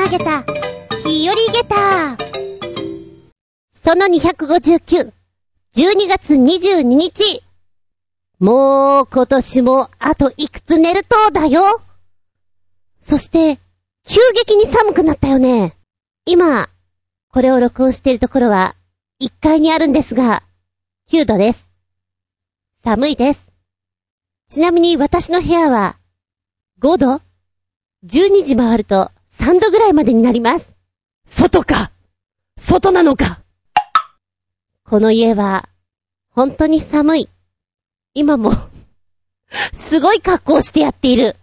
曲げた、日和げた。その259、12月22日。もう今年もあといくつ寝るとだよ。そして、急激に寒くなったよね。今、これを録音しているところは、1階にあるんですが、9度です。寒いです。ちなみに私の部屋は、5度 ?12 時回ると3度ぐらいまでになります。外か？外なのか？この家は、本当に寒い。今も すごい格好をしてやっている。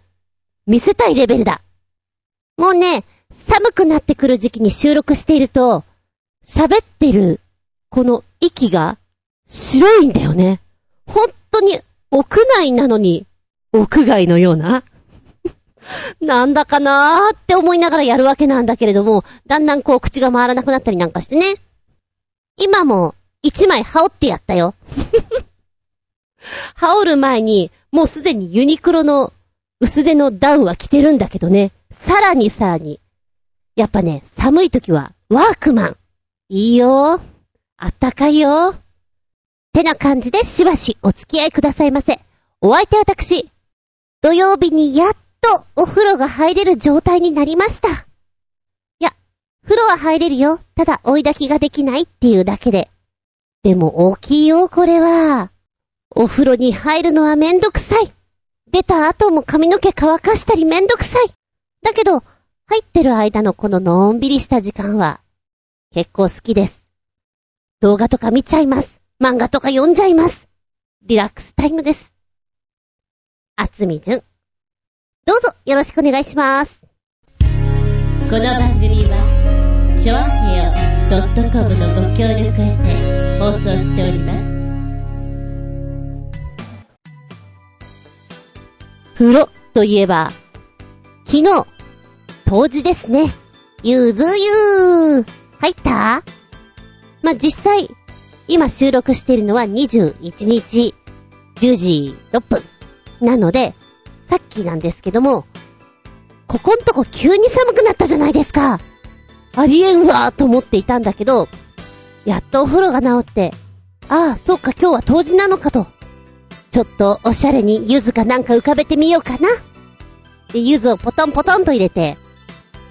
見せたいレベルだ。もうね、寒くなってくる時期に収録していると、喋ってる、この息が、白いんだよね。本当に、屋内なのに、屋外のような なんだかなーって思いながらやるわけなんだけれども、だんだんこう口が回らなくなったりなんかしてね。今も、一枚羽織ってやったよ。羽織る前に、もうすでにユニクロの薄手のダウンは着てるんだけどね。さらにさらに。やっぱね、寒い時は、ワークマン。いいよ。あったかいよ。てな感じでしばしお付き合いくださいませ。お相手私、土曜日にやっとお風呂が入れる状態になりました。いや、風呂は入れるよ。ただ追い焚きができないっていうだけで。でも大きいよ、これは。お風呂に入るのはめんどくさい。出た後も髪の毛乾かしたりめんどくさい。だけど、入ってる間のこののんびりした時間は、結構好きです。動画とか見ちゃいます。漫画とか読んじゃいます。リラックスタイムです。あつみじゅん。どうぞよろしくお願いします。この番組は、ちょあへよ .com のご協力へて放送しております。風呂といえば、昨日、当時ですね。ゆずゆー。入った？まあ、実際、今収録しているのは21日、10時6分。なので、さっきなんですけども、ここんとこ急に寒くなったじゃないですか。ありえんわと思っていたんだけど、やっとお風呂が治って、ああ、そうか今日は冬至なのかと。ちょっとおしゃれに柚子かなんか浮かべてみようかな。で、柚子をポトンポトンと入れて、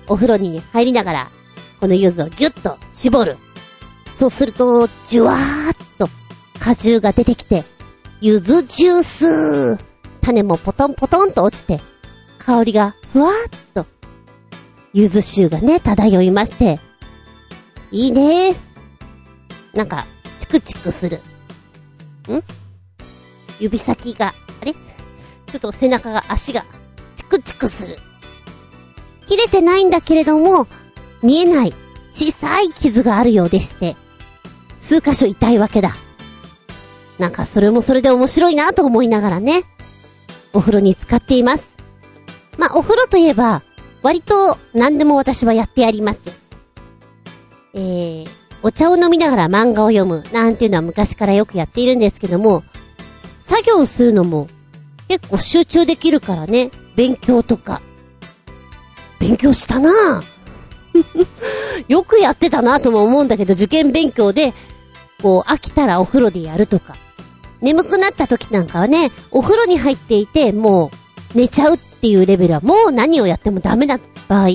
お風呂に入りながら、この柚子をギュッと絞る。そうすると、じゅわーっと果汁が出てきて、柚子ジュース種もポトンポトンと落ちて、香りがふわーっと、柚子臭がね、漂いまして、いいねなんか、チクチクする。ん？指先が、あれ？ちょっと背中が、足が、チクチクする。切れてないんだけれども、見えない小さい傷があるようでして、数箇所痛いわけだ。なんかそれもそれで面白いなと思いながらね、お風呂に浸かっています。まあ、お風呂といえば、割と何でも私はやってやります。えー、お茶を飲みながら漫画を読むなんていうのは昔からよくやっているんですけども、作業するのも結構集中できるからね。勉強とか。勉強したな よくやってたなとも思うんだけど、受験勉強で、こう、飽きたらお風呂でやるとか。眠くなった時なんかはね、お風呂に入っていて、もう、寝ちゃうっていうレベルはもう何をやってもダメな場合。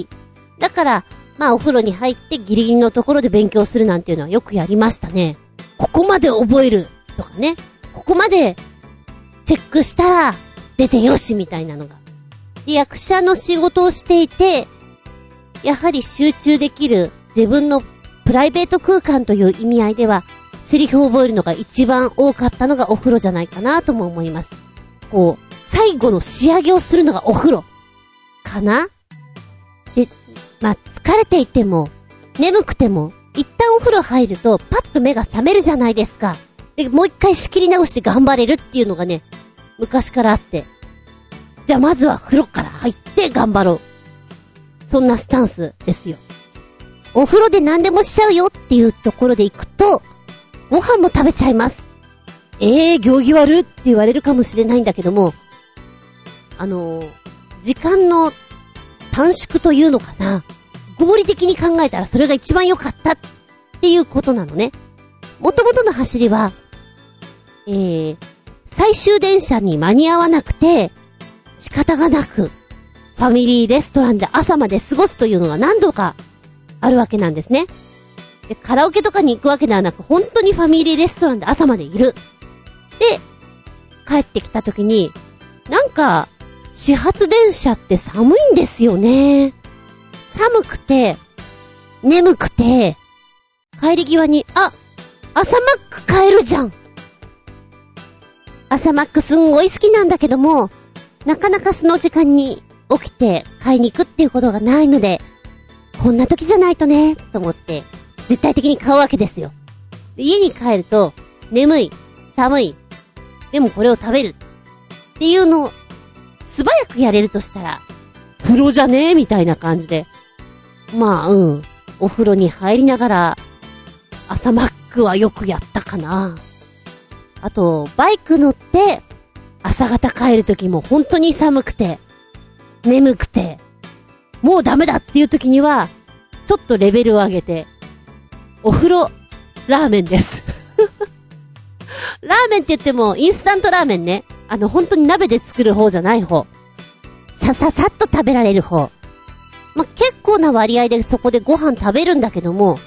だから、まあお風呂に入ってギリギリのところで勉強するなんていうのはよくやりましたね。ここまで覚えるとかね。ここまでチェックしたら、出てよしみたいなのが。で、役者の仕事をしていて、やはり集中できる自分のプライベート空間という意味合いでは、セリフを覚えるのが一番多かったのがお風呂じゃないかなとも思います。こう、最後の仕上げをするのがお風呂。かな？で、まあ、疲れていても、眠くても、一旦お風呂入ると、パッと目が覚めるじゃないですか。で、もう一回仕切り直して頑張れるっていうのがね、昔からあって。じゃあまずは風呂から入って頑張ろう。そんなスタンスですよ。お風呂で何でもしちゃうよっていうところで行くと、ご飯も食べちゃいます。ええー、行儀悪って言われるかもしれないんだけども、あのー、時間の短縮というのかな。合理的に考えたらそれが一番良かったっていうことなのね。元々の走りは、えー、最終電車に間に合わなくて、仕方がなく、ファミリーレストランで朝まで過ごすというのが何度かあるわけなんですね。で、カラオケとかに行くわけではなく、本当にファミリーレストランで朝までいる。で、帰ってきた時に、なんか、始発電車って寒いんですよね。寒くて、眠くて、帰り際に、あ、朝マック買えるじゃん朝マックすんごい好きなんだけども、なかなかその時間に起きて買いに行くっていうことがないので、こんな時じゃないとね、と思って、絶対的に買うわけですよ。家に帰ると、眠い、寒い、でもこれを食べる。っていうのを、素早くやれるとしたら、風呂じゃね？えみたいな感じで。まあ、うん。お風呂に入りながら、朝マックはよくやったかな。あと、バイク乗って、朝方帰る時も本当に寒くて、眠くて、もうダメだっていう時には、ちょっとレベルを上げて、お風呂、ラーメンです ラーメンって言っても、インスタントラーメンね。あの、本当に鍋で作る方じゃない方。さささっと食べられる方。ま結構な割合でそこでご飯食べるんだけども、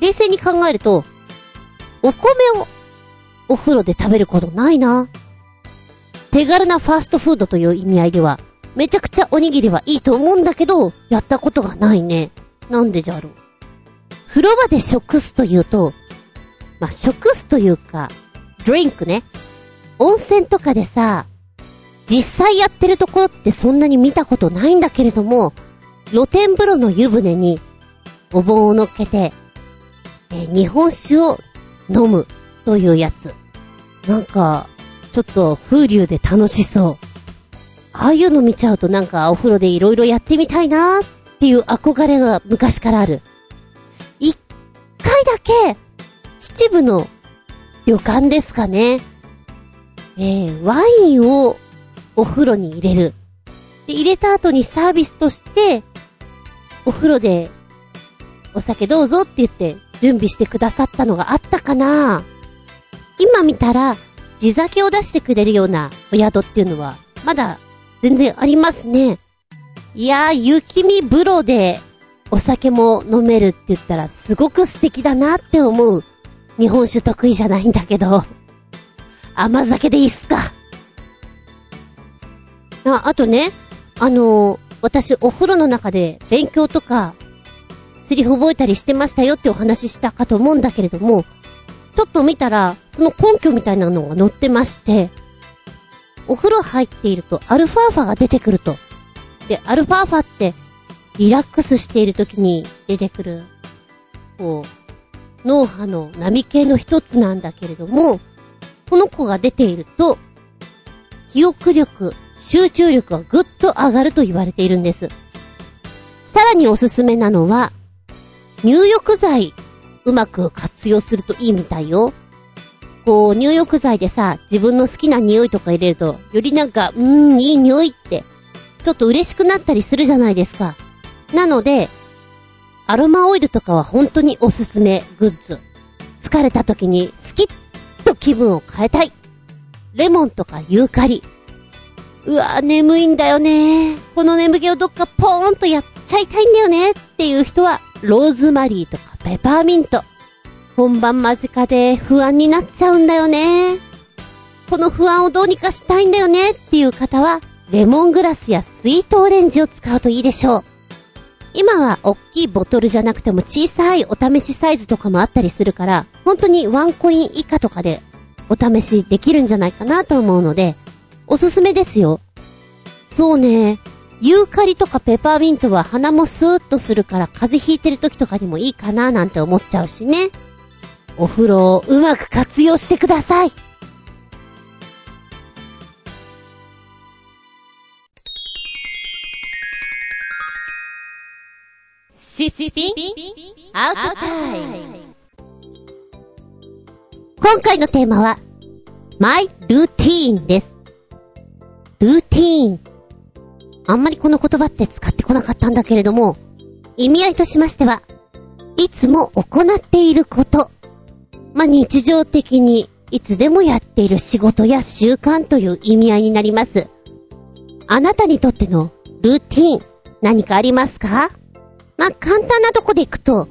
冷静に考えると、お米をお風呂で食べることないな。手軽なファーストフードという意味合いでは、めちゃくちゃおにぎりはいいと思うんだけど、やったことがないね。なんでじゃろう。風呂場で食すというと、まあ、食すというか、ドリンクね。温泉とかでさ、実際やってるところってそんなに見たことないんだけれども、露天風呂の湯船にお盆を乗っけて、えー、日本酒を飲むというやつ。なんか、ちょっと風流で楽しそう。ああいうの見ちゃうとなんかお風呂でいろいろやってみたいなーっていう憧れが昔からある。一回だけ、秩父の旅館ですかね。えー、ワインをお風呂に入れる。で、入れた後にサービスとして、お風呂で、お酒どうぞって言って準備してくださったのがあったかな今見たら、地酒を出してくれるようなお宿っていうのは、まだ全然ありますね。いやー、雪見風呂でお酒も飲めるって言ったらすごく素敵だなって思う。日本酒得意じゃないんだけど。甘酒でいいっすか？あ、あとね、あのー、私お風呂の中で勉強とか、セリフ覚えたりしてましたよってお話ししたかと思うんだけれども、ちょっと見たら、その根拠みたいなのが載ってまして、お風呂入っているとアルファーファが出てくると。で、アルファーファって、リラックスしている時に出てくる、こう、脳波の波形の一つなんだけれども、この子が出ていると、記憶力、集中力がぐっと上がると言われているんです。さらにおすすめなのは、入浴剤うまく活用するといいみたいよ。こう、入浴剤でさ、自分の好きな匂いとか入れると、よりなんか、うーん、いい匂いって、ちょっと嬉しくなったりするじゃないですか。なので、アロマオイルとかは本当におすすめグッズ。疲れた時にスキッと気分を変えたい。レモンとかユーカリ。うわぁ眠いんだよねこの眠気をどっかポーンとやっちゃいたいんだよねっていう人は、ローズマリーとかペパーミント。本番間近で不安になっちゃうんだよね。この不安をどうにかしたいんだよねっていう方は、レモングラスやスイートオレンジを使うといいでしょう。今は大きいボトルじゃなくても小さいお試しサイズとかもあったりするから、本当にワンコイン以下とかでお試しできるんじゃないかなと思うので、おすすめですよ。そうね。ユーカリとかペパーミントは鼻もスーッとするから風邪ひいてる時とかにもいいかななんて思っちゃうしね。お風呂をうまく活用してください。シュシュピンアウトタイム今回のテーマは、マイルーティーンです。ルーティーン。あんまりこの言葉って使ってこなかったんだけれども、意味合いとしましては、いつも行っていること。まあ、日常的にいつでもやっている仕事や習慣という意味合いになります。あなたにとってのルーティーン、何かありますか？まあ、簡単なとこでいくと、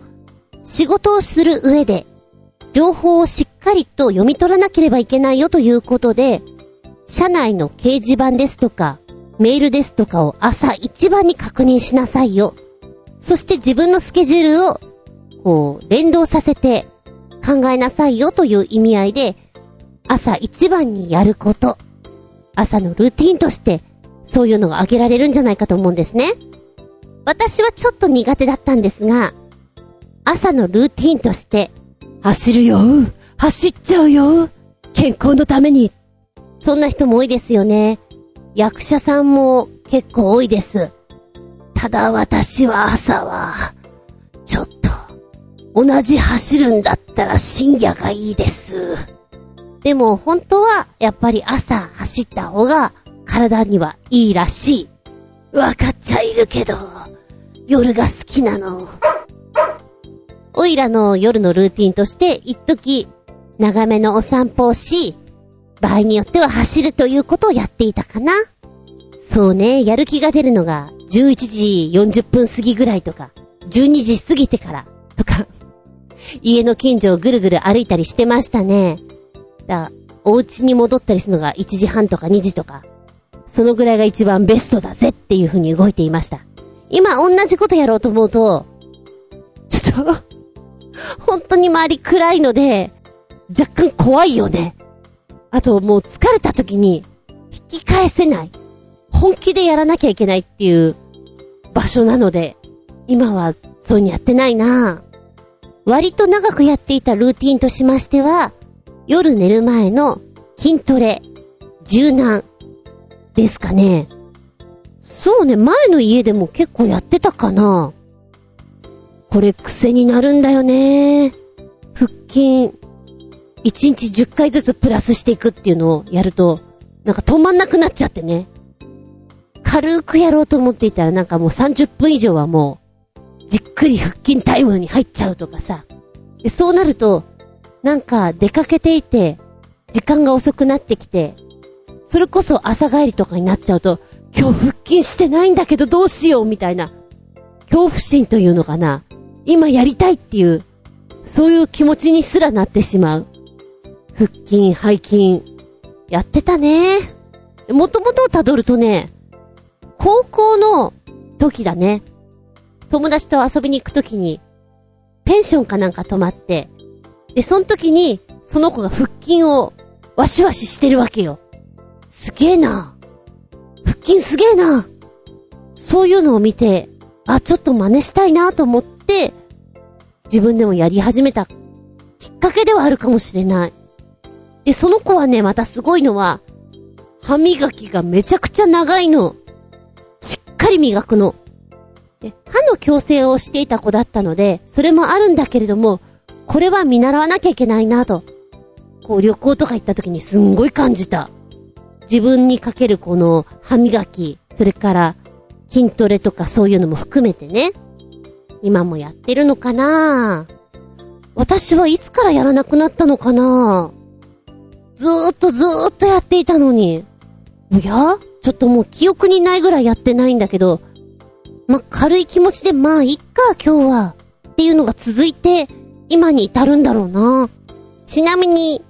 仕事をする上で、情報をしっかりと読み取らなければいけないよということで、社内の掲示板ですとか、メールですとかを朝一番に確認しなさいよ。そして自分のスケジュールを、こう、連動させて考えなさいよという意味合いで、朝一番にやること。朝のルーティンとして、そういうのが挙げられるんじゃないかと思うんですね。私はちょっと苦手だったんですが、朝のルーティンとして、走るよ走っちゃうよ健康のためにそんな人も多いですよね。役者さんも結構多いです。ただ私は朝は、ちょっと、同じ走るんだったら深夜がいいです。でも本当はやっぱり朝走った方が体にはいいらしい。わかっちゃいるけど、夜が好きなの。おいらの夜のルーティンとして、一時、長めのお散歩をし、場合によっては走るということをやっていたかな。そうね、やる気が出るのが11時40分過ぎぐらいとか、12時過ぎてからとか、家の近所をぐるぐる歩いたりしてましたね。だお家に戻ったりするのが1時半とか2時とか、そのぐらいが一番ベストだぜっていう風に動いていました。今同じことやろうと思うと、ちょっと、本当に周り暗いので、若干怖いよね。あともう疲れた時に引き返せない。本気でやらなきゃいけないっていう場所なので、今はそうにやってないな割と長くやっていたルーティンとしましては、夜寝る前の筋トレ、柔軟ですかね。そうね、前の家でも結構やってたかな。これ癖になるんだよね。腹筋、1日10回ずつプラスしていくっていうのをやると、なんか止まんなくなっちゃってね。軽くやろうと思っていたらなんかもう30分以上はもう、じっくり腹筋タイムに入っちゃうとかさ。で、そうなると、なんか出かけていて、時間が遅くなってきて、それこそ朝帰りとかになっちゃうと、今日腹筋してないんだけどどうしようみたいな、恐怖心というのかな。今やりたいっていう、そういう気持ちにすらなってしまう。腹筋、背筋、やってたね。もともとを辿るとね、高校の時だね。友達と遊びに行く時に、ペンションかなんか泊まって、で、その時に、その子が腹筋を、わしわししてるわけよ。すげえな。腹筋すげえな。そういうのを見て、あ、ちょっと真似したいなと思って、自分でもやり始めたきっかけではあるかもしれない。で、その子はね、またすごいのは、歯磨きがめちゃくちゃ長いの。しっかり磨くの。で、歯の矯正をしていた子だったので、それもあるんだけれども、これは見習わなきゃいけないなと。こう旅行とか行った時にすんごい感じた。自分にかけるこの歯磨き、それから筋トレとかそういうのも含めてね。今もやってるのかな私はいつからやらなくなったのかなずーっとずーっとやっていたのに。おや？ちょっともう記憶にないぐらいやってないんだけど、ま、軽い気持ちでまあいっか今日は。っていうのが続いて、今に至るんだろうな。ちなみに、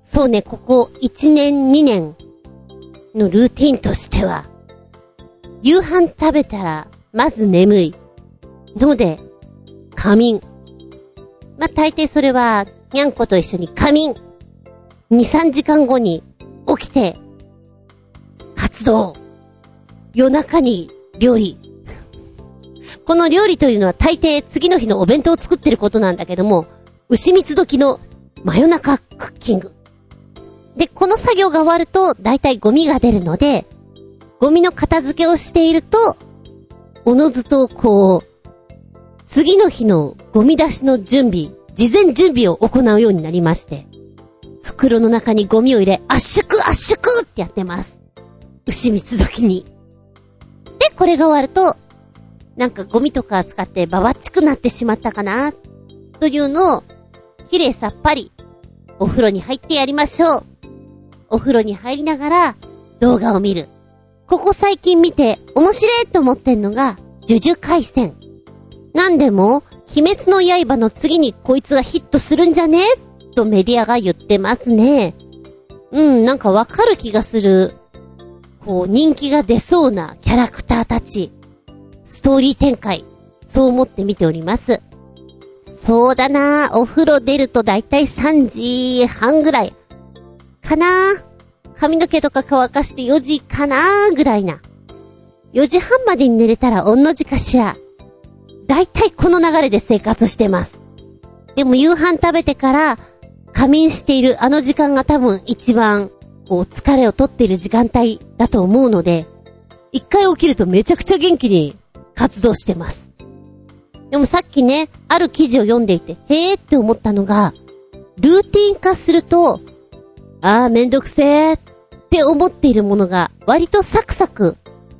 そうね、ここ1年2年のルーティンとしては、夕飯食べたら、まず眠い。ので、仮眠。まあ、大抵それは、にゃんこと一緒に仮眠。2、3時間後に起きて、活動。夜中に料理。この料理というのは大抵次の日のお弁当を作ってることなんだけども、牛蜜時の真夜中クッキング。で、この作業が終わると、だいたいゴミが出るので、ゴミの片付けをしていると、おのずとこう、次の日のゴミ出しの準備、事前準備を行うようになりまして、袋の中にゴミを入れ、圧縮圧縮ってやってます。牛蜜時に。で、これが終わると、なんかゴミとか使ってババッチくなってしまったかな、というのを、綺麗さっぱり、お風呂に入ってやりましょう。お風呂に入りながら、動画を見る。ここ最近見て、面白いと思ってんのが、呪術回戦。なんでも、鬼滅の刃の次にこいつがヒットするんじゃね？とメディアが言ってますね。うん、なんかわかる気がする。こう、人気が出そうなキャラクターたち。ストーリー展開。そう思って見ております。そうだなお風呂出るとだいたい3時半ぐらい。かな？髪の毛とか乾かして4時かな？ぐらいな。4時半までに寝れたら御の字かしら。だいたいこの流れで生活してます。でも夕飯食べてから仮眠しているあの時間が多分一番こう疲れを取っている時間帯だと思うので、一回起きるとめちゃくちゃ元気に活動してます。でもさっきね、ある記事を読んでいて、へーって思ったのが、ルーティン化すると、あーめんどくせーって思っているものが割とサクサク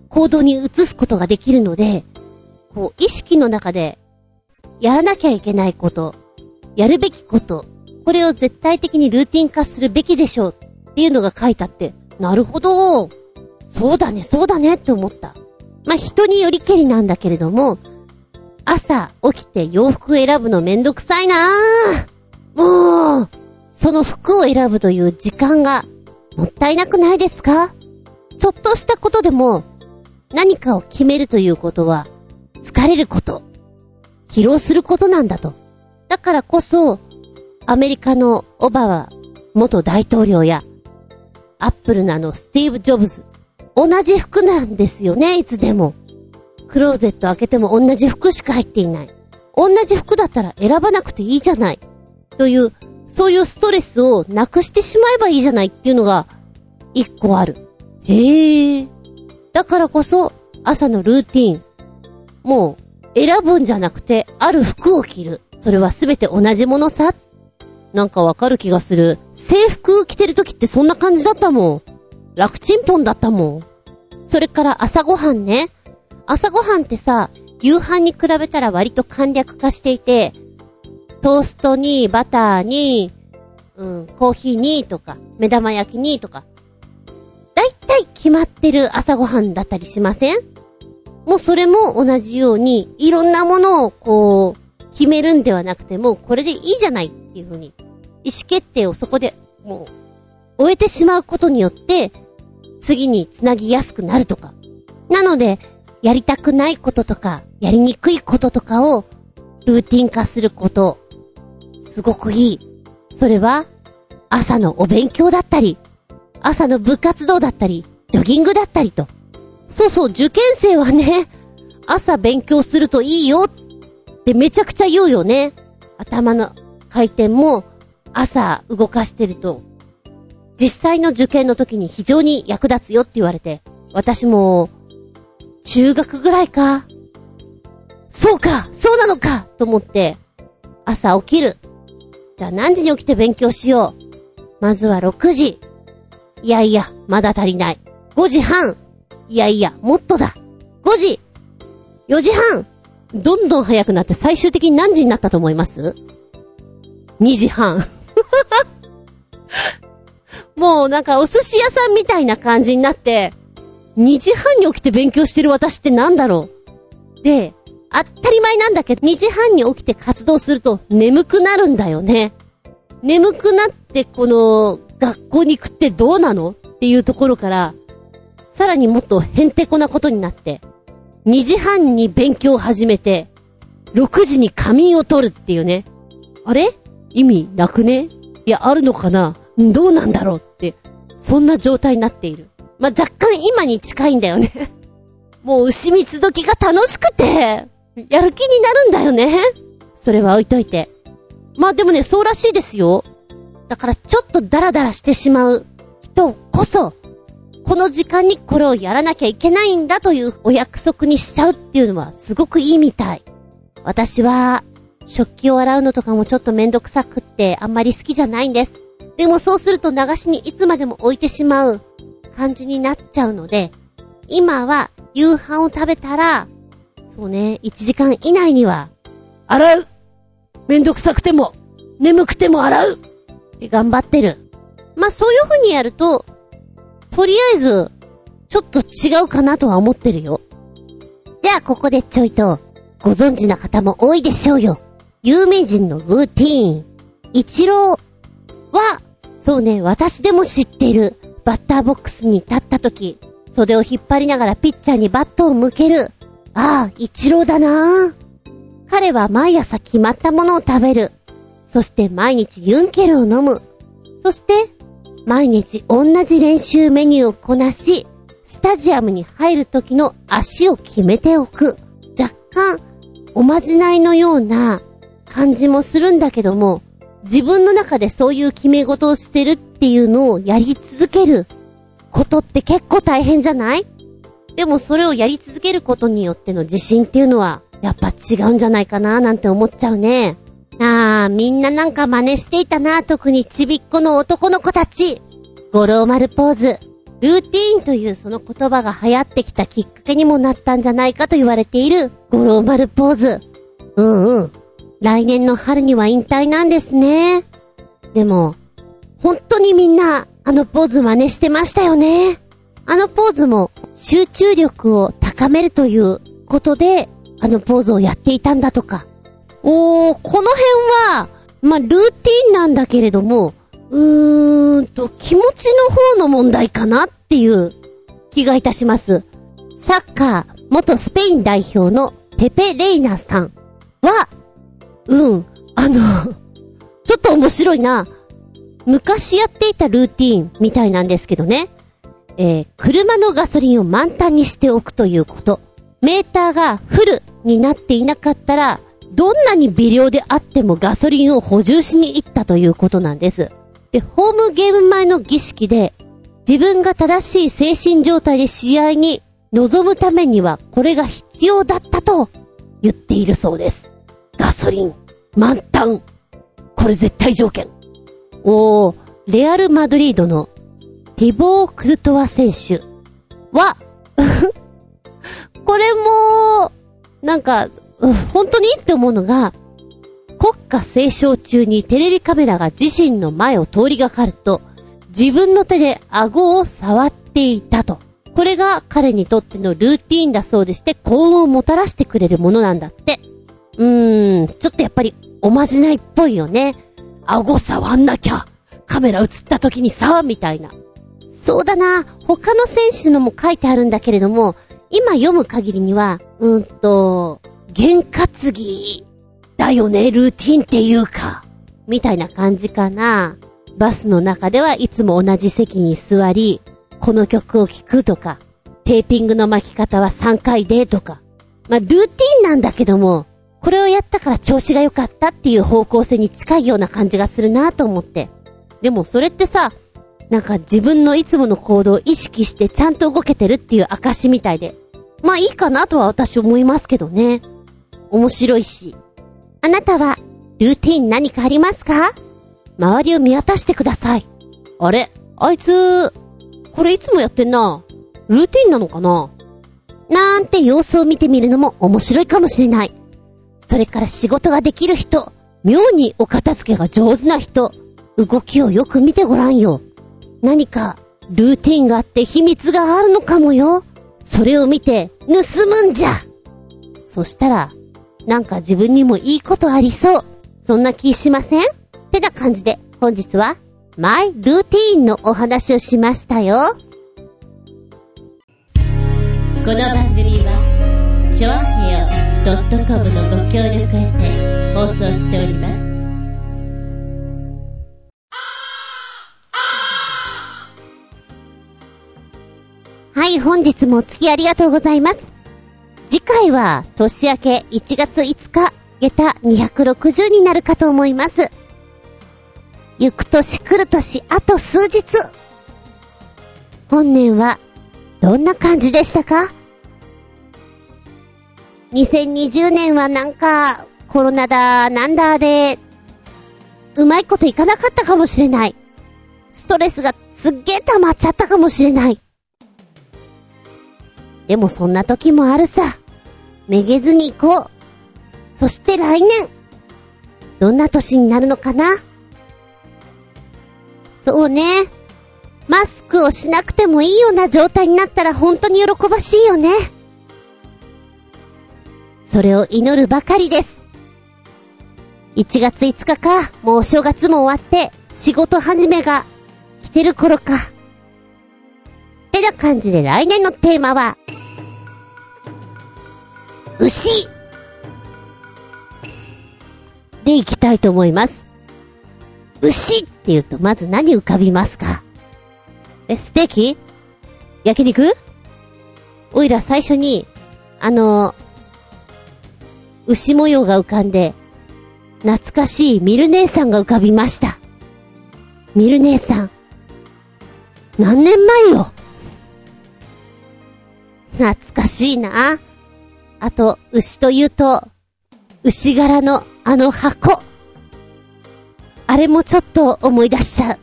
行動に移すことができるので、こう意識の中でやらなきゃいけないこと、やるべきこと、これを絶対的にルーティン化するべきでしょうっていうのが書いてあって、なるほど。そうだね、そうだねって思った。まあ、人によりけりなんだけれども、朝起きて洋服選ぶのめんどくさいなぁ。もう、その服を選ぶという時間がもったいなくないですか？ちょっとしたことでも何かを決めるということは疲れること、疲労することなんだと。だからこそ、アメリカのオバマ元大統領や、アップルのあのスティーブ・ジョブズ、同じ服なんですよね、いつでも。クローゼット開けても同じ服しか入っていない。同じ服だったら選ばなくていいじゃない。という、そういうストレスをなくしてしまえばいいじゃないっていうのが、一個ある。へえ。だからこそ、朝のルーティン。もう、選ぶんじゃなくて、ある服を着る。それはすべて同じものさ。なんかわかる気がする。制服着てる時ってそんな感じだったもん。楽ちんぽんだったもん。それから朝ごはんね。朝ごはんってさ、夕飯に比べたら割と簡略化していて、トーストに、バターに、うん、コーヒーにとか、目玉焼きにとか、だいたい決まってる朝ごはんだったりしません？もうそれも同じように、いろんなものをこう、決めるんではなくてもうこれでいいじゃないっていうふうに、意思決定をそこでもう、終えてしまうことによって、次につなぎやすくなるとか。なので、やりたくないこととか、やりにくいこととかを、ルーティン化すること、すごくいい。それは、朝のお勉強だったり、朝の部活動だったり、ジョギングだったりと。そうそう、受験生はね、朝勉強するといいよってめちゃくちゃ言うよね。頭の回転も朝動かしてると、実際の受験の時に非常に役立つよって言われて、私も、中学ぐらいか。そうかそうなのかと思って、朝起きる。じゃあ何時に起きて勉強しよう？まずは6時。いやいや、まだ足りない。5時半。いやいや、もっとだ。5時。4時半。どんどん早くなって最終的に何時になったと思います ?2 時半。もうなんかお寿司屋さんみたいな感じになって、2時半に起きて勉強してる私ってなんだろう？で、当たり前なんだけど、2時半に起きて活動すると眠くなるんだよね。眠くなってこの学校に行くってどうなのっていうところから、さらにもっとへんてこなことになって、2時半に勉強を始めて、6時に仮眠を取るっていうね。あれ？意味なくね？いや、あるのかな？どうなんだろうって、そんな状態になっている。まあ、若干今に近いんだよね。もう牛蜜時が楽しくて、やる気になるんだよね。それは置いといて。まあでもね、そうらしいですよ。だからちょっとダラダラしてしまう人こそ、この時間にこれをやらなきゃいけないんだというお約束にしちゃうっていうのはすごくいいみたい。私は、食器を洗うのとかもちょっとめんどくさくってあんまり好きじゃないんです。でもそうすると流しにいつまでも置いてしまう感じになっちゃうので、今は夕飯を食べたら、そうね、1時間以内には、洗うめんどくさくても、眠くても洗う頑張ってる。まあ、そういう風にやると、とりあえず、ちょっと違うかなとは思ってるよ。じゃあ、ここでちょいと、ご存知な方も多いでしょうよ。有名人のルーティーン。一郎は、そうね、私でも知っている。バッターボックスに立った時、袖を引っ張りながらピッチャーにバットを向ける。ああ、一郎だな彼は毎朝決まったものを食べる。そして毎日ユンケルを飲む。そして、毎日同じ練習メニューをこなし、スタジアムに入る時の足を決めておく。若干、おまじないのような感じもするんだけども、自分の中でそういう決め事をしてるっていうのをやり続けることって結構大変じゃない？でもそれをやり続けることによっての自信っていうのは、やっぱ違うんじゃないかななんて思っちゃうね。あー、みんななんか真似していたな、特にちびっこの男の子たち。五郎丸ポーズ。ルーティーンというその言葉が流行ってきたきっかけにもなったんじゃないかと言われている五郎丸ポーズ。うんうん。来年の春には引退なんですね。でも、本当にみんな、あのポーズ真似してましたよね。あのポーズも集中力を高めるということで、あのポーズをやっていたんだとか。おー、この辺は、まあ、ルーティンなんだけれども、うーんと、気持ちの方の問題かなっていう気がいたします。サッカー元スペイン代表のペペ・レイナさんは、うん、あのちょっと面白いな。昔やっていたルーティーンみたいなんですけどね。えー、車のガソリンを満タンにしておくということ。メーターがフルになっていなかったら、どんなに微量であってもガソリンを補充しに行ったということなんです。で、ホームゲーム前の儀式で、自分が正しい精神状態で試合に臨むためにはこれが必要だったと言っているそうです。ガソリン、満タン。これ絶対条件。おー、レアル・マドリードのティボー・クルトワ選手は これも、なんか、本当にって思うのが、国歌斉唱中にテレビカメラが自身の前を通りがかると、自分の手で顎を触っていたと。これが彼にとってのルーティーンだそうでして、幸運をもたらしてくれるものなんだって。うーん、ちょっとやっぱりおまじないっぽいよね。顎触んなきゃカメラ映った時にさ、みたいな。そうだな。他の選手のも書いてあるんだけれども、今読む限りには、うんと、験担ぎ、だよね、ルーティンっていうか、みたいな感じかな。バスの中ではいつも同じ席に座り、この曲を聴くとか、テーピングの巻き方は3回でとか。まあ、ルーティンなんだけども、これをやったから調子が良かったっていう方向性に近いような感じがするなと思って。でもそれってさ、なんか自分のいつもの行動を意識してちゃんと動けてるっていう証みたいで。まあいいかなとは私思いますけどね。面白いし。あなたは、ルーティン何かありますか？周りを見渡してください。あれ？あいつ、これいつもやってんな。ルーティンなのかな？なんて様子を見てみるのも面白いかもしれない。それから仕事ができる人、妙にお片付けが上手な人、動きをよく見てごらんよ。何か、ルーティンがあって秘密があるのかもよ。それを見て、盗むんじゃそしたら、なんか自分にもいいことありそう。そんな気しません？ってな感じで、本日は、マイルーティーンのお話をしましたよ。この番組は、ちょあへよ .com のご協力へて放送しております。い、本日もお付きありがとうございます。次回は年明け1月5日、下駄260になるかと思います。行く年来る年、あと数日。本年は、どんな感じでしたか？2020年はなんか、コロナだ、なんだで、うまいこといかなかったかもしれない。ストレスがすっげえ溜まっちゃったかもしれない。でもそんな時もあるさ。めげずに行こう。そして来年、どんな年になるのかなそうね。マスクをしなくてもいいような状態になったら本当に喜ばしいよね。それを祈るばかりです。1月5日か、もうお正月も終わって、仕事始めが来てる頃か。てな感じで来年のテーマは、牛でいきたいと思います。牛って言うとまず何浮かびますか？え、ステーキ？焼肉？おいら最初に、あの牛模様が浮かんで、懐かしいミル姉さんが浮かびました。ミル姉さん。何年前よ？懐かしいな。あと、牛というと、牛柄のあの箱。あれもちょっと思い出しちゃう。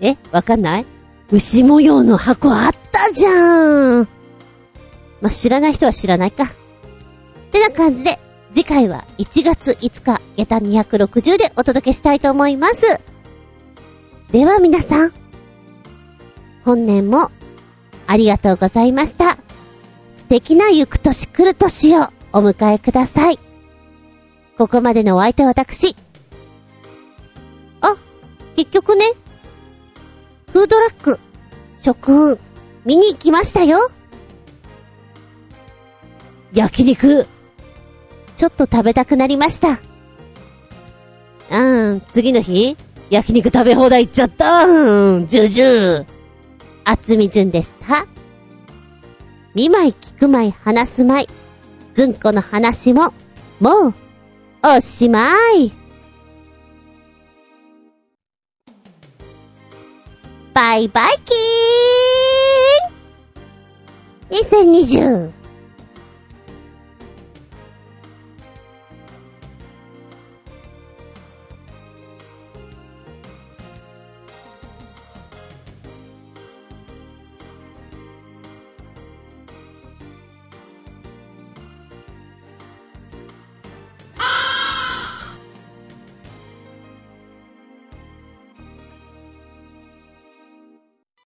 えわかんない？牛模様の箱あったじゃん。まあ、知らない人は知らないか。ってな感じで、次回は1月5日、下駄260でお届けしたいと思います。では皆さん、本年もありがとうございました。素敵な行く年来る年をお迎えください。ここまでのお相手は私。あ、結局ね、フードラック、食運、見に行きましたよ。焼肉ちょっと食べたくなりました。うん、次の日焼肉食べ放題行っちゃったうん、ジュジュー厚み順でした。見舞い聞く舞い話す舞い。ずんこの話も、もう、おしまい。バイバイキーン !2020!